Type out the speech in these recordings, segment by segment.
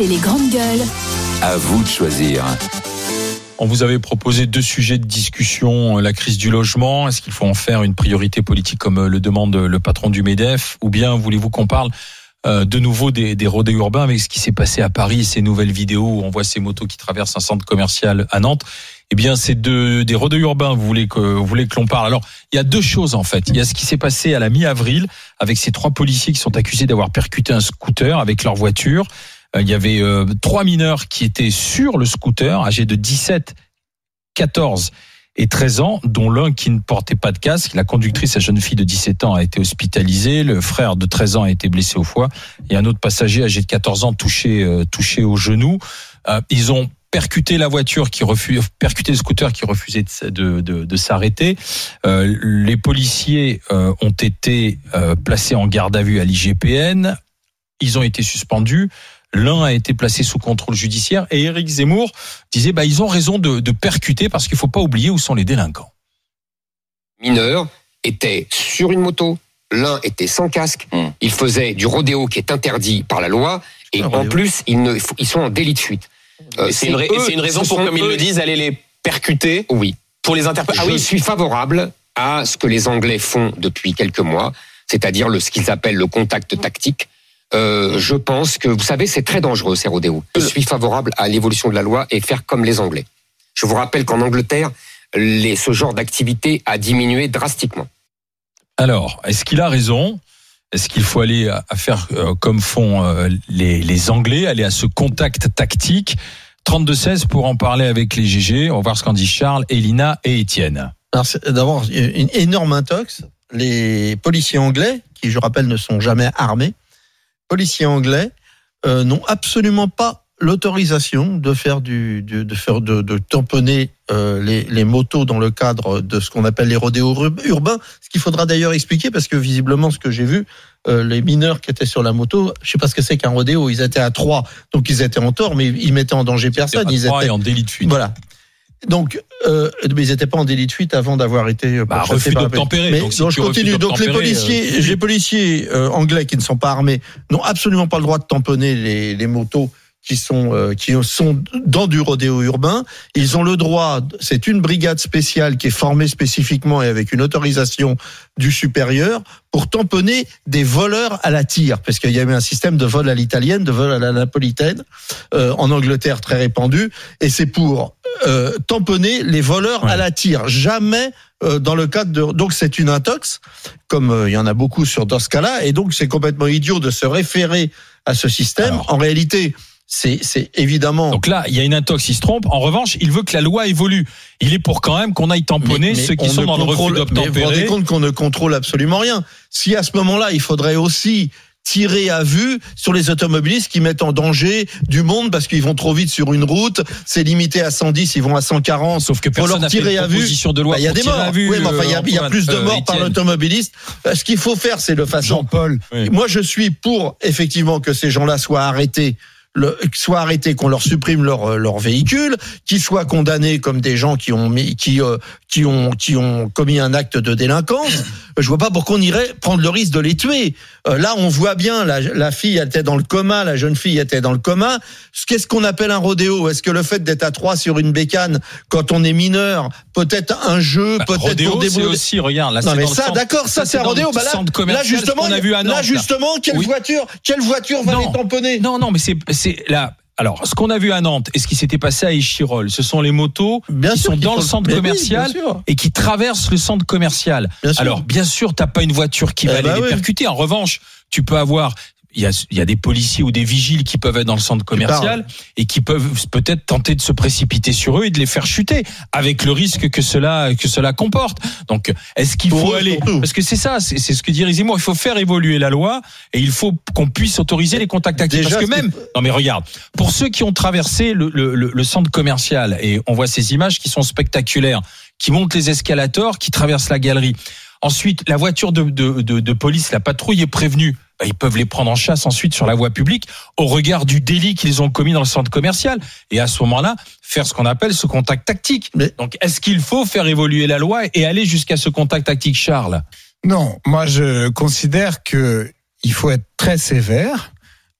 RMC les grandes gueules. À vous de choisir. On vous avait proposé deux sujets de discussion, la crise du logement, est-ce qu'il faut en faire une priorité politique comme le demande le patron du MEDEF, ou bien voulez-vous qu'on parle euh, de nouveau des, des rodés urbains avec ce qui s'est passé à Paris, ces nouvelles vidéos où on voit ces motos qui traversent un centre commercial à Nantes. Eh bien, c'est de, des rodés urbains, vous voulez que, vous voulez que l'on parle. Alors, il y a deux choses, en fait. Il y a ce qui s'est passé à la mi-avril avec ces trois policiers qui sont accusés d'avoir percuté un scooter avec leur voiture. Euh, il y avait euh, trois mineurs qui étaient sur le scooter, âgés de 17, 14 et 13 ans, dont l'un qui ne portait pas de casque. La conductrice, sa jeune fille de 17 ans, a été hospitalisée. Le frère de 13 ans a été blessé au foie. Et un autre passager âgé de 14 ans touché, euh, touché au genou. Euh, ils ont percuté la voiture qui refuse, percuté le scooter qui refusait de, de, de, s'arrêter. Les policiers ont été placés en garde à vue à l'IGPN. Ils ont été suspendus. L'un a été placé sous contrôle judiciaire et Éric Zemmour disait bah ils ont raison de, de percuter parce qu'il faut pas oublier où sont les délinquants. Mineurs étaient sur une moto, l'un était sans casque, Hmm. il faisait du rodéo qui est interdit par la loi et en rodéo. plus ils, ne, ils sont en délit de fuite. Euh, c'est une, une raison ce pour, comme ils eux- le disent, aller les percuter Oui. pour les interpeller. Ah Je oui, suis favorable à ce que les Anglais font depuis quelques mois, c'est-à-dire le, ce qu'ils appellent le contact tactique. Euh, je pense que, vous savez, c'est très dangereux ces rodéos. Je suis favorable à l'évolution de la loi et faire comme les Anglais. Je vous rappelle qu'en Angleterre, les, ce genre d'activité a diminué drastiquement. Alors, est-ce qu'il a raison? Est-ce qu'il faut aller à, à faire euh, comme font euh, les, les Anglais, aller à ce contact tactique? 32-16 pour en parler avec les GG. On va voir ce qu'en disent Charles, Elina et Étienne. Alors, c'est D'abord, une énorme intox. Les policiers anglais, qui je rappelle ne sont jamais armés, policiers anglais euh, n'ont absolument pas l'autorisation de faire du, du- de faire de, de tamponner euh, les, les motos dans le cadre de ce qu'on appelle les rodéos ur- urbains. Ce qu'il faudra d'ailleurs expliquer parce que visiblement ce que j'ai vu, euh, les mineurs qui étaient sur la moto, je sais pas ce que c'est qu'un rodéo. Ils étaient à trois, donc ils étaient en tort, mais ils mettaient en danger personne. Ils étaient en délit de fuite. voilà. Donc, euh, mais ils n'étaient pas en délit de fuite avant d'avoir été euh, Bah, refus d'obtempérer. Mais Donc, si donc, je continue. Donc les policiers, euh, les policiers euh, anglais qui ne sont pas armés n'ont absolument pas le droit de tamponner les, les motos qui sont euh, qui sont dans du rodéo urbain. Ils ont le droit. C'est une brigade spéciale qui est formée spécifiquement et avec une autorisation du supérieur pour tamponner des voleurs à la tire, parce qu'il y avait un système de vol à l'italienne, de vol à la napolitaine euh, en Angleterre très répandu, et c'est pour euh, tamponner les voleurs Ouais. à la tire. Jamais euh, dans le cadre de donc c'est une intox, comme euh, il y en a beaucoup sur dans ce cas-là, et donc c'est complètement idiot de se référer à ce système. Alors. en réalité, c'est c'est évidemment Donc là, il y a une intox, il se trompe. En revanche, il veut que la loi évolue. Il est pour quand même qu'on aille tamponner ceux qui on sont dans le refus contrôle- mais Vous vous rendez d'obtempérer. compte qu'on ne contrôle absolument rien. Si à ce moment-là, il faudrait aussi tirer à vue sur les automobilistes qui mettent en danger du monde parce qu'ils vont trop vite sur une route, c'est limité à 110, ils vont à 140. Sauf que personne n'a fait une proposition de loi Bah, Il y a des morts. à vue, oui, mais enfin, il y a, il y a euh, plus de Antoine, morts par l'automobiliste. Euh, Ce qu'il faut faire, c'est de façon. Jean-Paul. Oui. Moi, je suis pour effectivement que ces gens-là soient arrêtés. Le, soient arrêtés, qu'on leur supprime leur euh, leur véhicule, qu'ils soient condamnés comme des gens qui ont mis, qui euh, qui ont qui ont commis un acte de délinquance. Je vois pas pourquoi on irait prendre le risque de les tuer. Euh, là, on voit bien la, la fille était dans le coma, la jeune fille était dans le coma. Qu'est-ce qu'on appelle un rodéo? Est-ce que le fait d'être à trois sur une bécane quand on est mineur, peut-être un jeu, Bah, peut-être rodéo, pour débrouiller aussi, regarde, là, non mais ça, d'accord, ça, c'est un rodéo. Bah là, là justement, qu'on a vu à Nantes, là justement, quelle Oui. voiture, quelle voiture va Non. les tamponner Non, non, mais c'est c'est là. Alors, ce qu'on a vu à Nantes et ce qui s'était passé à Échirol, ce sont les motos Bien qui sûr sont dans le centre oui, commercial et qui traversent le centre commercial. Bien. Alors, bien sûr, t'as pas une voiture qui va Eh aller bah les oui. percuter. En revanche, tu peux avoir il y, a, il y a des policiers ou des vigiles qui peuvent être dans le centre commercial et qui peuvent peut-être tenter de se précipiter sur eux et de les faire chuter avec le risque que cela que cela comporte. Donc est-ce qu'il faut eux, aller parce que c'est ça c'est c'est ce que dit Rizimo, il faut faire évoluer la loi et il faut qu'on puisse autoriser les contacts Déjà, parce que même non mais regarde pour ceux qui ont traversé le, le- le centre commercial et on voit ces images qui sont spectaculaires qui montent les escalators qui traversent la galerie Ensuite, la voiture de, de, de, de police, la patrouille est prévenue. Bah, ils peuvent les prendre en chasse ensuite sur la voie publique au regard du délit qu'ils ont commis dans le centre commercial. Et à ce moment-là, faire ce qu'on appelle ce contact tactique. Mais- Donc, est-ce qu'il faut faire évoluer la loi et aller jusqu'à ce contact tactique, Charles? Non, moi je considère que il faut être très sévère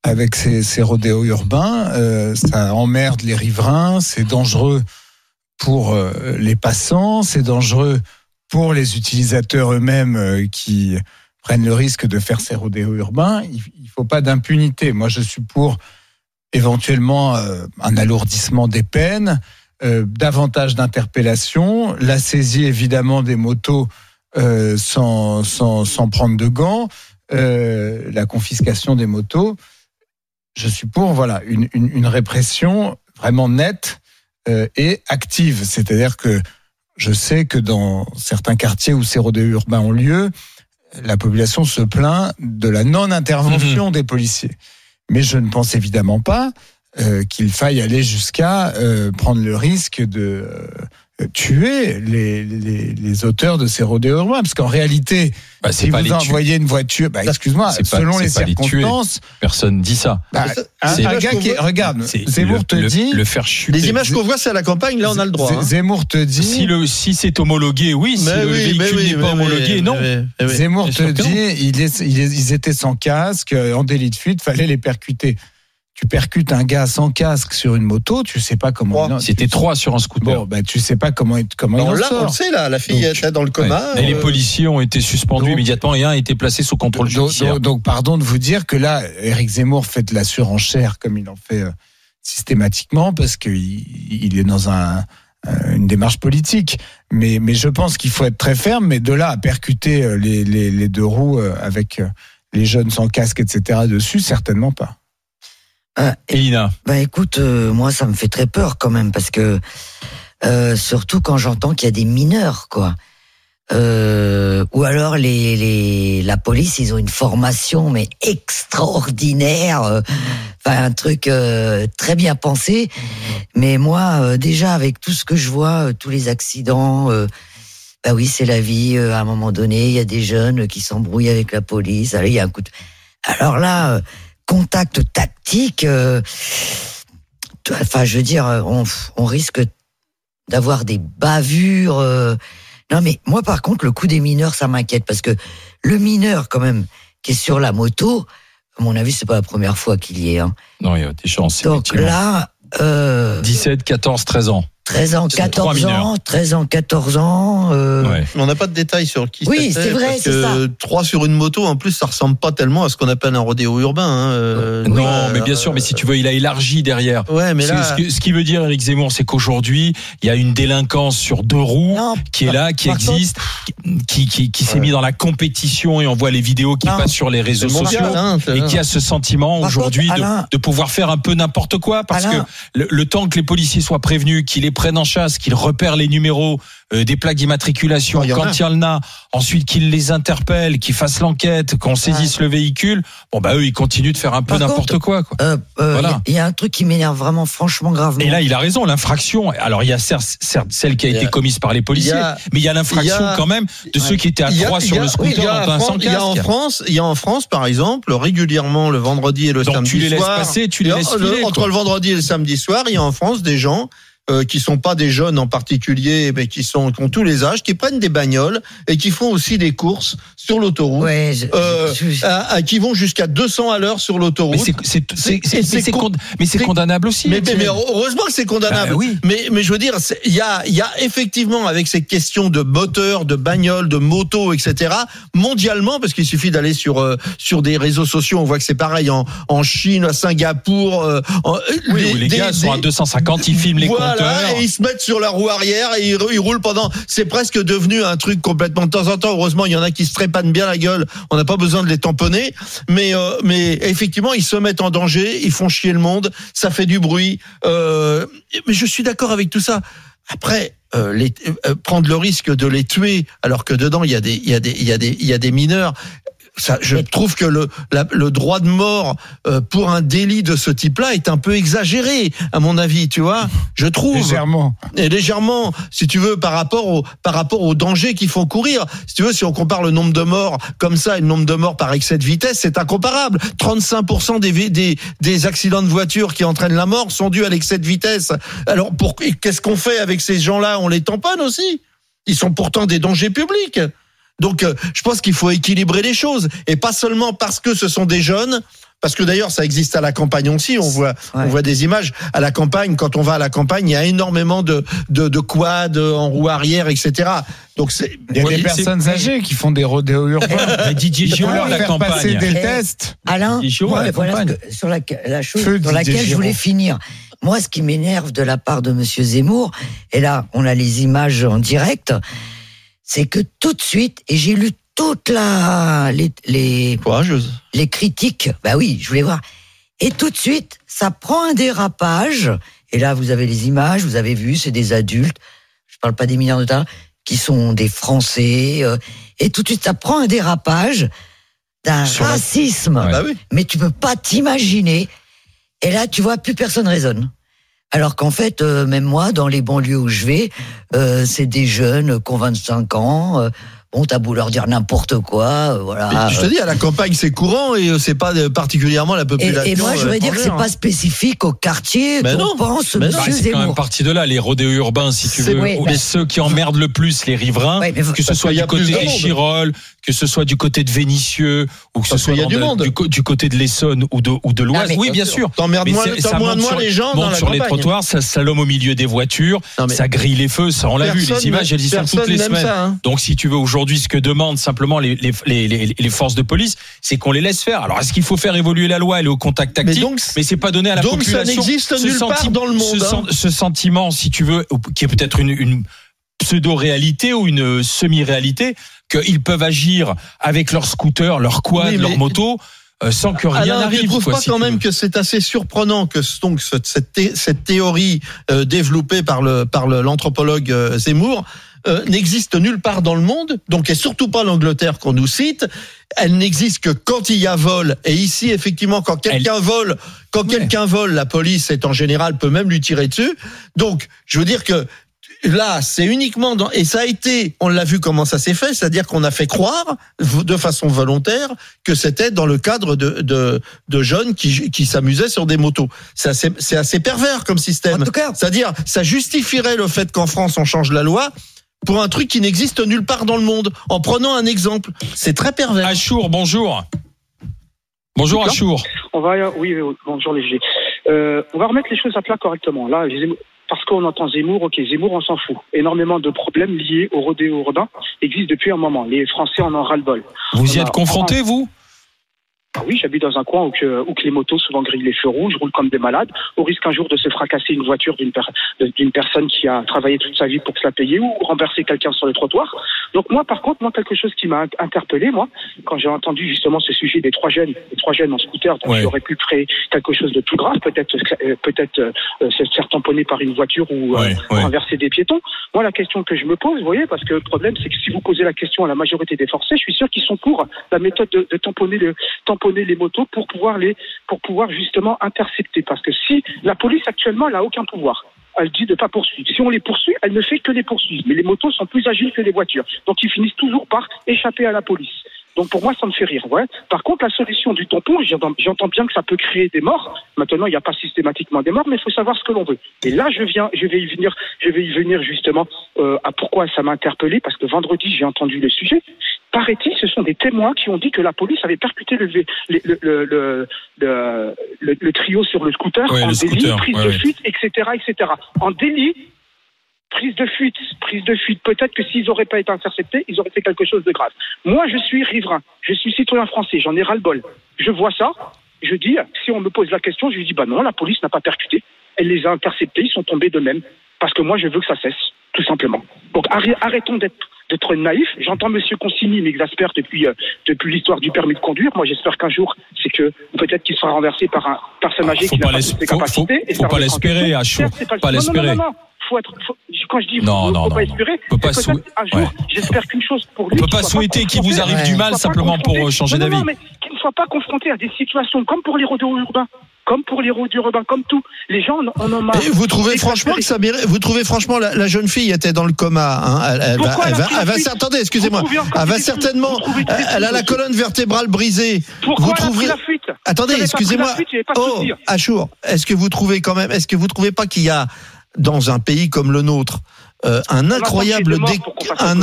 avec ces, ces rodéos urbains. Euh, ça emmerde les riverains, c'est dangereux pour euh, les passants, c'est dangereux pour les utilisateurs eux-mêmes euh, qui prennent le risque de faire ces rodéos urbains. Il, il faut pas d'impunité. Moi, je suis pour éventuellement euh, un alourdissement des peines, euh, davantage d'interpellations, la saisie évidemment des motos sans, sans, sans prendre de gants, la confiscation des motos. Je suis pour voilà une, une, une répression vraiment nette et active. C'est-à-dire que je sais que dans certains quartiers où ces rodéos urbains ont lieu, la population se plaint de la non-intervention des policiers. Mais je ne pense évidemment pas euh, qu'il faille aller jusqu'à euh, prendre le risque de euh, tuer les, les, les auteurs de ces rodéos urbains. Parce qu'en réalité, Bah, c'est si pas vous envoyez une voiture, bah, excuse-moi, pas- selon les circonstances, Personne dit ça. bah, un, c'est- un gars qui est- regarde, C'est Zemmour le, te le- dit, le faire chuter. Les images qu'on voit, c'est à la campagne, là, on a le droit. hein. Zemmour te dit, Si le si c'est homologué, oui. Si Mais le oui, mais véhicule oui, n'est pas mais homologué, non. mais. Zemmour te dit, ils étaient sans casque, euh, en délit de fuite, fallait les percuter. Tu percutes un gars sans casque sur une moto, tu sais pas comment. Il- C'était trois sur un scooter. Bon, bah, tu sais pas comment, comment Non, il en là, on le sort. sait, là, la fille Donc, était dans le coma. Et les euh, policiers ont été suspendus donc- immédiatement et un a été placé sous contrôle Donc, judiciaire. donc- donc, pardon de vous dire que là, Éric Zemmour fait de la surenchère comme il en fait euh, systématiquement parce qu'il il est dans un, euh, une démarche politique. Mais, mais je pense qu'il faut être très ferme. Mais de là à percuter euh, les, les, les deux roues euh, avec euh, les jeunes sans casque, etc. dessus, certainement pas. Elina, Bah écoute, euh, moi ça me fait très peur quand même parce que euh, surtout quand j'entends qu'il y a des mineurs quoi. Euh, ou alors les, les la police ils ont une formation mais extraordinaire, euh, enfin un truc euh, très bien pensé. Mais moi euh, déjà avec tout ce que je vois, euh, tous les accidents. euh, bah oui, c'est la vie. euh, à un moment donné, il y a des jeunes qui s'embrouillent avec la police. Alors, il y a un coup de... Alors là, euh, contact tactique. euh, Enfin, je veux dire, on, on risque d'avoir des bavures. euh. Non, mais moi, par contre, le coup des mineurs, ça m'inquiète parce que le mineur, quand même, qui est sur la moto, à mon avis, c'est pas la première fois qu'il y est. Hein. non, il y a des chances. Donc là, euh, 17, 14, 13 ans. 13 ans, C'est trois 14 mineurs. ans, 13 ans, 14 ans. euh, Ouais. Mais on n'a pas de détails sur qui Oui, c'est vrai, parce c'est que ça. Trois sur une moto, en plus, ça ressemble pas tellement à ce qu'on appelle un rodéo urbain. hein, euh, Non, mais bien sûr, mais si tu veux, il a élargi derrière. Ouais, mais Ce- là. ce, que- ce qui veut dire, Eric Zemmour, c'est qu'aujourd'hui, il y a une délinquance sur deux roues Non, qui est là, qui contre- existe, qui, qui, qui s'est mis dans la compétition et on voit les vidéos qui Non. passent sur les c'est réseaux mondial, sociaux. hein, Et qui a ce sentiment aujourd'hui de, pouvoir faire un peu n'importe quoi parce Alain- que le, le temps que les policiers soient prévenus, qu'ils les prennent en chasse, qu'ils repèrent les numéros euh, des plaques d'immatriculation en quand il y en a, ensuite qu'ils les interpellent, qu'ils fassent l'enquête, qu'on saisisse le véhicule, bon bah eux ils continuent de faire un peu n'importe quoi quoi. euh, euh, il Voilà. y a- il y, a un truc qui m'énerve vraiment, franchement, gravement. Et là, il a raison, l'infraction. Alors, il y a certes, certes celle qui a été commise par les policiers, a- mais il y a l'infraction quand même de ceux qui étaient à trois sur le scooter dans un en sans France- Il y a en. France, il y a en France, par exemple, régulièrement le vendredi et le Donc, samedi tu les laisses soir. passer, tu les laisses le- filer, entre quoi. le vendredi et le samedi soir, il y a en France des gens euh, qui sont pas des jeunes en particulier, mais qui sont qui ont tous les âges, qui prennent des bagnoles et qui font aussi des courses sur l'autoroute, Ouais, je- euh, à- à- qui vont jusqu'à 200 à l'heure sur l'autoroute. Mais c'est, condamnable aussi. Mais, mais, Étienne. mais heureusement que c'est condamnable. Bah oui. Mais, mais je veux dire, il y a, il y a effectivement avec ces questions de moteur, de bagnole, de moto, etc. Mondialement, parce qu'il suffit d'aller sur euh, sur des réseaux sociaux, on voit que c'est pareil en, en Chine, à Singapour. euh, en- oui, des- où les des- gars sont à des- 250, ils filment les voilà, et ils se mettent sur la roue arrière et ils, ils roulent pendant. C'est presque devenu un truc complètement. De temps en temps, heureusement, il y en a qui se trépanent bien la gueule. On n'a pas besoin de les tamponner, mais euh, mais effectivement, ils se mettent en danger, ils font chier le monde, ça fait du bruit. Euh, mais je suis d'accord avec tout ça. Après. euh, les, euh, prendre le risque de les tuer alors que dedans il y a des il y a des il y a des il y a des mineurs ça, je trouve que le, la- le droit de mort euh, pour un délit de ce type-là est un peu exagéré, à mon avis, tu vois. Je trouve Légèrement. et légèrement, si tu veux, par rapport au par rapport au danger qu'il faut courir. Si tu veux, si on compare le nombre de morts comme ça et le nombre de morts par excès de vitesse, c'est incomparable. 35% des, des des accidents de voiture qui entraînent la mort sont dus à l'excès de vitesse. Alors, pour qu'est-ce qu'on fait avec ces gens-là? On les tamponne aussi. Ils sont pourtant des dangers publics. Donc, euh, je pense qu'il faut équilibrer les choses et pas seulement parce que ce sont des jeunes Parce que d'ailleurs, ça existe à la campagne aussi. On voit, Ouais. on voit des images à la campagne. Quand on va à la campagne, il y a énormément de de, de quads en roue arrière, etc. Donc c'est Il y a Oui, des personnes âgées qui font des rodéos urbains. Didier Giraud, la faire passer campagne. des Eh, tests. Alain, Didier Giraud, ouais, la voilà que- sur la, la chose Feu sur laquelle je voulais finir. Moi, ce qui m'énerve de la part de Monsieur Zemmour, et là, on a les images en direct, c'est que tout de suite, et j'ai lu toute la les, les courageuse. les critiques. Bah oui, je voulais voir. Et tout de suite, ça prend un dérapage. Et là, vous avez les images, vous avez vu, c'est des adultes. Je parle pas des mineurs de temps, qui sont des Français. euh, et tout de suite, ça prend un dérapage d'un la- racisme. Ouais. Bah. Mais tu peux pas t'imaginer. Et là, tu vois, plus personne raisonne. Alors qu'en fait, euh, même moi, dans les banlieues où je vais, euh, c'est des jeunes qui ont 25 ans. Bon, t'as beau leur dire n'importe quoi, euh, voilà. Mais je te dis, à la campagne, c'est courant et euh, c'est pas euh, particulièrement la population. et moi, je voudrais euh, dire que c'est pas spécifique au quartier Mais dont non. pense Mais non. Bah, Monsieur c'est quand même Zemmour. parti de là, les rodéos urbains, si tu veux. oui, ou bah- ceux qui emmerdent le plus les riverains, mais que ce soit du côté de des. Chirolles, que ce soit du côté de Vénissieux, ou que ce soit du de- monde. du, co- du côté de l'Essonne ou de, ou de l'Oise. mais- Oui, bien sûr. T'emmerdes Mais moins, les gens monte dans la sur les trottoirs, ça salome au milieu des voitures, mais ça grille les feux, ça on l'a vu, les images elles y sont toutes les semaines. hein. Donc si tu veux aujourd'hui ce que demandent simplement les, les, les, les, les forces de police, c'est qu'on les laisse faire. Alors est-ce qu'il faut faire évoluer la loi, elle est au contact Mais tactique, donc, mais c'est pas donné à la donc ça population. n'existe Ce nulle part dans le monde, Ce, hein. ce sentiment, si tu veux, qui est peut-être une, une pseudo-réalité ou une semi-réalité, qu'ils peuvent agir avec quads, Oui, mais- leurs motos, euh, sans que rien Alors, n'arrive. trouves quoi, pas quand même que c'est assez surprenant que donc ce- cette, thé- cette théorie euh, développée par le par le- l'anthropologue euh, Zemmour euh, n'existe nulle part dans le monde, donc et surtout pas l'Angleterre qu'on nous cite. Elle n'existe que quand il y a vol. Et ici, effectivement, quand quelqu'un vole, quand Ouais. quelqu'un vole, la police est en général peut même lui tirer dessus. Donc, je veux dire que Là, c'est uniquement dans, et ça a été, on l'a vu comment ça s'est fait, c'est-à-dire qu'on a fait croire, de façon volontaire, que c'était dans le cadre de, de, de jeunes qui, qui s'amusaient sur des motos. C'est assez, c'est assez pervers comme système. En tout cas, C'est-à-dire, ça justifierait le fait qu'en France, on change la loi pour un truc qui n'existe nulle part dans le monde, en prenant un exemple. C'est très pervers. Achour, bonjour. Bonjour. Achour. On va, oui, bonjour les. Euh, on va remettre les choses à plat correctement. Là, parce qu'on entend Zemmour, ok, Zemmour, on s'en fout. Énormément de problèmes liés au rodéo urbain existent depuis un moment. Les Français en ont ras-le-bol. Vous y a- êtes confronté, vous? Ah oui, j'habite dans un coin où que, où que les motos souvent grillent les feux rouges, roulent comme des malades, au risque un jour de se fracasser une voiture d'une per- d'une personne qui a travaillé toute sa vie pour se la payer ou renverser quelqu'un sur le trottoir. Donc moi, par contre, moi quelque chose qui m'a interpellé, moi, quand j'ai entendu justement ce sujet des trois jeunes, des trois jeunes en scooter, donc Ouais. auraient pu créer quelque chose de plus grave, peut-être euh, peut-être euh, se faire tamponner par une voiture ou euh, Ouais, ouais. renverser des piétons. Moi, la question que je me pose, vous voyez, parce que le problème, c'est que si vous posez la question à la majorité des Français, je suis sûr qu'ils sont pour la méthode de, de tamponner, le, tamponner les motos pour pouvoir les, pour pouvoir justement intercepter. Parce que si la police actuellement, elle a aucun pouvoir. Elle dit de pas poursuivre. Si on les poursuit, elle ne fait que les poursuivre. Mais les motos sont plus agiles que les voitures. Donc ils finissent toujours par échapper à la police. Donc pour moi, ça me fait rire. Ouais. Par contre, la solution du tampon, j'entends bien que ça peut créer des morts. Maintenant, il n'y a pas systématiquement des morts, mais il faut savoir ce que l'on veut. Et là, je viens, je vais y venir, je vais y venir justement euh, à pourquoi ça m'a interpellé, parce que vendredi, j'ai entendu le sujet. Paraît-il, ce sont des témoins qui ont dit que la police avait percuté le, vé- le, le, le, le, le- le- le trio sur le scooter Ouais, en délit, scooter, prise ouais, de ouais. fuite, etc., etc. En délit, prise de fuite, prise de fuite. Peut-être que s'ils n'auraient pas été interceptés, ils auraient fait quelque chose de grave. Moi, je suis riverain, je suis citoyen français, j'en ai ras-le-bol. Je vois ça, je dis, si on me pose la question, je lui dis, bah non, la police n'a pas percuté, elle les a interceptés, ils sont tombés d'eux-mêmes. Parce que moi, je veux que ça cesse, tout simplement. Donc arrê- arrêtons d'être d'être naïfs. J'entends Monsieur Consigny m'exaspère depuis euh, depuis l'histoire du permis de conduire. Moi, j'espère qu'un jour, c'est que peut-être qu'il sera renversé par un personne âgée Faut qui n'a pas ses capacités. faut- et faut pas l'espérer, c'est pas l'espérer. Faut être, faut- quand je dis Non, faut, non, faut non, pas espérer, On peut pas sou- un jour, ouais. j'espère qu'une chose pour On lui. peut qu'il pas souhaiter qu'il vous arrive du Ouais. mal soit pas simplement pour euh, changer d'avis. non, mais qu'il ne soit pas confronté à des situations comme pour les rodéos urbains, comme pour les rodéos urbains, comme tout. Les gens en ont marre. Et vous trouvez Et franchement que ça mérite, vous trouvez franchement la, la jeune fille était dans le coma, hein, elle, elle va, elle va, elle va attendez, excusez-moi, elle va certainement, elle a la colonne vertébrale brisée. Pourquoi vous elle a trouverez- pris la fuite Attendez, excusez-moi. Oh. Achour, est-ce que vous trouvez quand même, est-ce que vous trouvez pas qu'il y a dans un pays comme le nôtre euh, un incroyable, un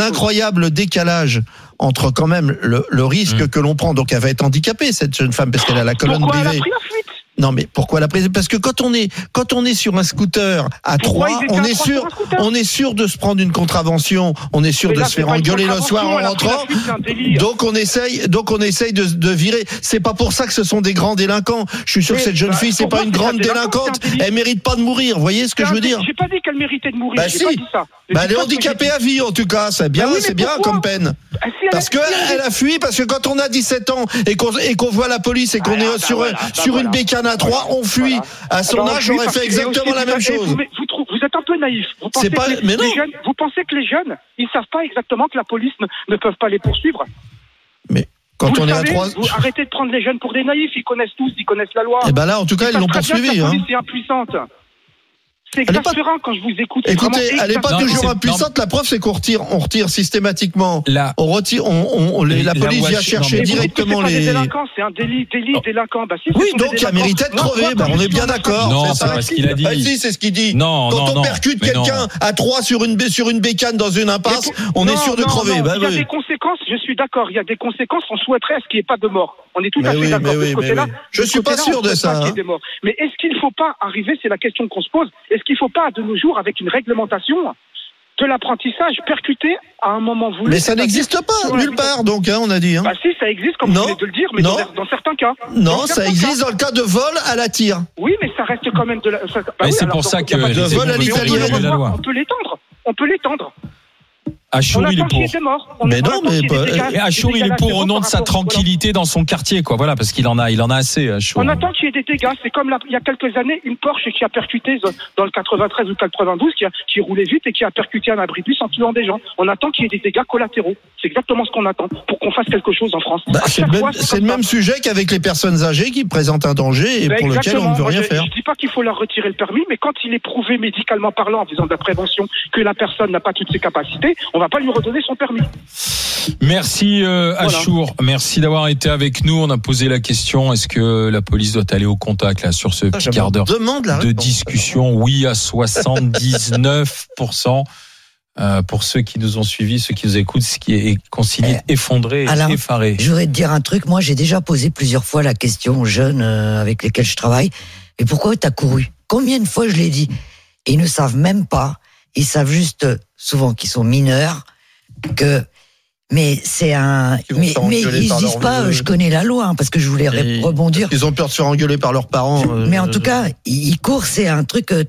décalage entre quand même le, le risque Mm. que l'on prend. Donc elle va être handicapée cette jeune femme parce qu'elle a la colonne Pourquoi elle a privée. pris Non mais pourquoi la prise Parce que quand on est quand on est sur un scooter à Pourquoi 3, ils étaient on est trois sûr on est sûr de se prendre une contravention, on est sûr Mais de là, se faire engueuler le soir en rentrant. Donc on essaye, donc on essaye de, de virer. C'est pas pour ça que ce sont des grands délinquants. Je suis sûr Mais, que cette jeune bah, fille, c'est pas une grande délinquante. Elle mérite pas de mourir. Vous voyez ce que je veux dire? J'ai pas dit qu'elle méritait de mourir. Bah si. pas dit ça. Bah, elle est handicapée à vie en tout cas. C'est bien, mais c'est bien comme peine. Ah, Parce que elle a- fui parce que quand on a 17 ans et qu'on et qu'on voit la police et qu'on Voilà, est bah sur bah sur une bécane à 3, on fuit. Voilà. À son Alors, âge, j'aurais fait exactement la même chose. Vous, mais vous, trouvez- vous êtes un peu naïf. Vous pensez, pas- que les, mais jeunes, vous pensez que les jeunes, ils savent pas exactement que la police ne, ne peuvent pas les poursuivre. Quand vous on est à savez, 3 vous arrêtez de prendre les jeunes pour des naïfs. Ils connaissent tous, ils connaissent la loi. Et ben là, en tout cas, ils l'ont poursuivi. La Hein. police est impuissante. C'est exaspérant quand je vous écoute. c'est Écoutez, elle n'est pas Non, toujours c'est- impuissante. La preuve, c'est qu'on retire, on retire systématiquement. La, On retire, on, on- on- les- la La police vient chercher directement C'est les. délinquants, c'est un délit, délit délinquant. Bah, si, Oui, donc il a mérité de crever. Bah, quand on est bien en d'accord. Non, c'est c'est pas ce qu'il a dit. Bah, si, c'est ce qu'il dit. Non, Quand non, on non. percute quelqu'un à 3 sur une, sur une bécane dans une impasse, on est sûr de crever. Bah il y a des conséquences, je suis d'accord, il y a des conséquences, on souhaiterait ce qu'il n'y ait pas de mort. On est tout Mais à fait d'accord mais de ce côté-là. Je suis pas sûr de ça, hein. Mais est-ce qu'il ne faut pas arriver, c'est la question qu'on se pose, est-ce qu'il ne faut pas de nos jours, avec une réglementation, de l'apprentissage percuté à un moment voulu? Mais ça n'existe pas nulle part, donc hein, on a dit. Hein. Bah si, ça existe, comme Non. vous venez de le dire, mais Non. dans, dans certains cas. Non, Dans ça certains existe cas. dans le cas de vol à la tire. Oui, mais ça reste quand même de la. ça- bah Mais oui, c'est pour ça il y a que de- De vol à Mais on peut l'étendre. On peut l'étendre. Achour, il est pour. Mais non, mais Et Achour, des il est pour au nom de sa tranquillité dans son quartier, quoi. Voilà, parce qu'il en a, il en a assez, Achour. On attend qu'il y ait des dégâts. C'est comme la- il y a quelques années, une Porsche qui a percuté dans le 93 ou 92, qui, a, qui roulait vite et qui a percuté un abri de bus en tuant des gens. On attend qu'il y ait des dégâts collatéraux. C'est exactement ce qu'on attend pour qu'on fasse quelque chose en France. Bah, c'est le même, fois, le sujet qu'avec les personnes âgées qui présentent un danger et Ben, pour lequel on ne veut rien je- faire. Je dis pas qu'il faut leur retirer le permis, mais quand il est prouvé médicalement parlant en faisant de la prévention que la personne n'a pas toutes ses capacités, on va pas lui redonner son permis. Merci euh, Achour, merci d'avoir été avec nous. On a posé la question est-ce que la police doit aller au contact là sur ce Ah, petit quart d'heure de réponse. discussion? Oui à 79%. Euh, pour ceux qui nous ont suivis, ceux qui nous écoutent, ce qui est consigné effondré, et Alain, effaré. Je voudrais te dire un truc. Moi, j'ai déjà posé plusieurs fois la question aux jeunes euh, avec lesquels je travaille. Et pourquoi t'as couru? Combien de fois je l'ai dit? Et Ils ne savent même pas. Ils savent juste euh, souvent qu'ils sont mineurs, que. Mais c'est un. Mais, se mais ils par disent leur- pas. euh, Je connais la loi, hein, parce que je voulais Et- rebondir. Ils ont peur de se faire engueuler par leurs parents. euh, Mais en tout cas, ils courent. C'est un truc. euh,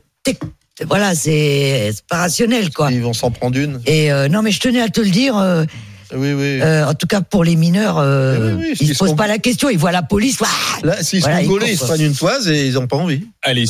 Voilà, c'est pas rationnel, quoi. Ils vont s'en prendre une. Et euh, non, mais je tenais à te le dire. euh, Oui, oui. euh, en tout cas, pour les mineurs, euh, Oui, oui, oui, ils s'ils se posent sont- pas la question. Ils voient la police. ouah, Là, s'ils Voilà, sont gaulés, ils se prennent une toise et ils n'ont pas envie. Allez,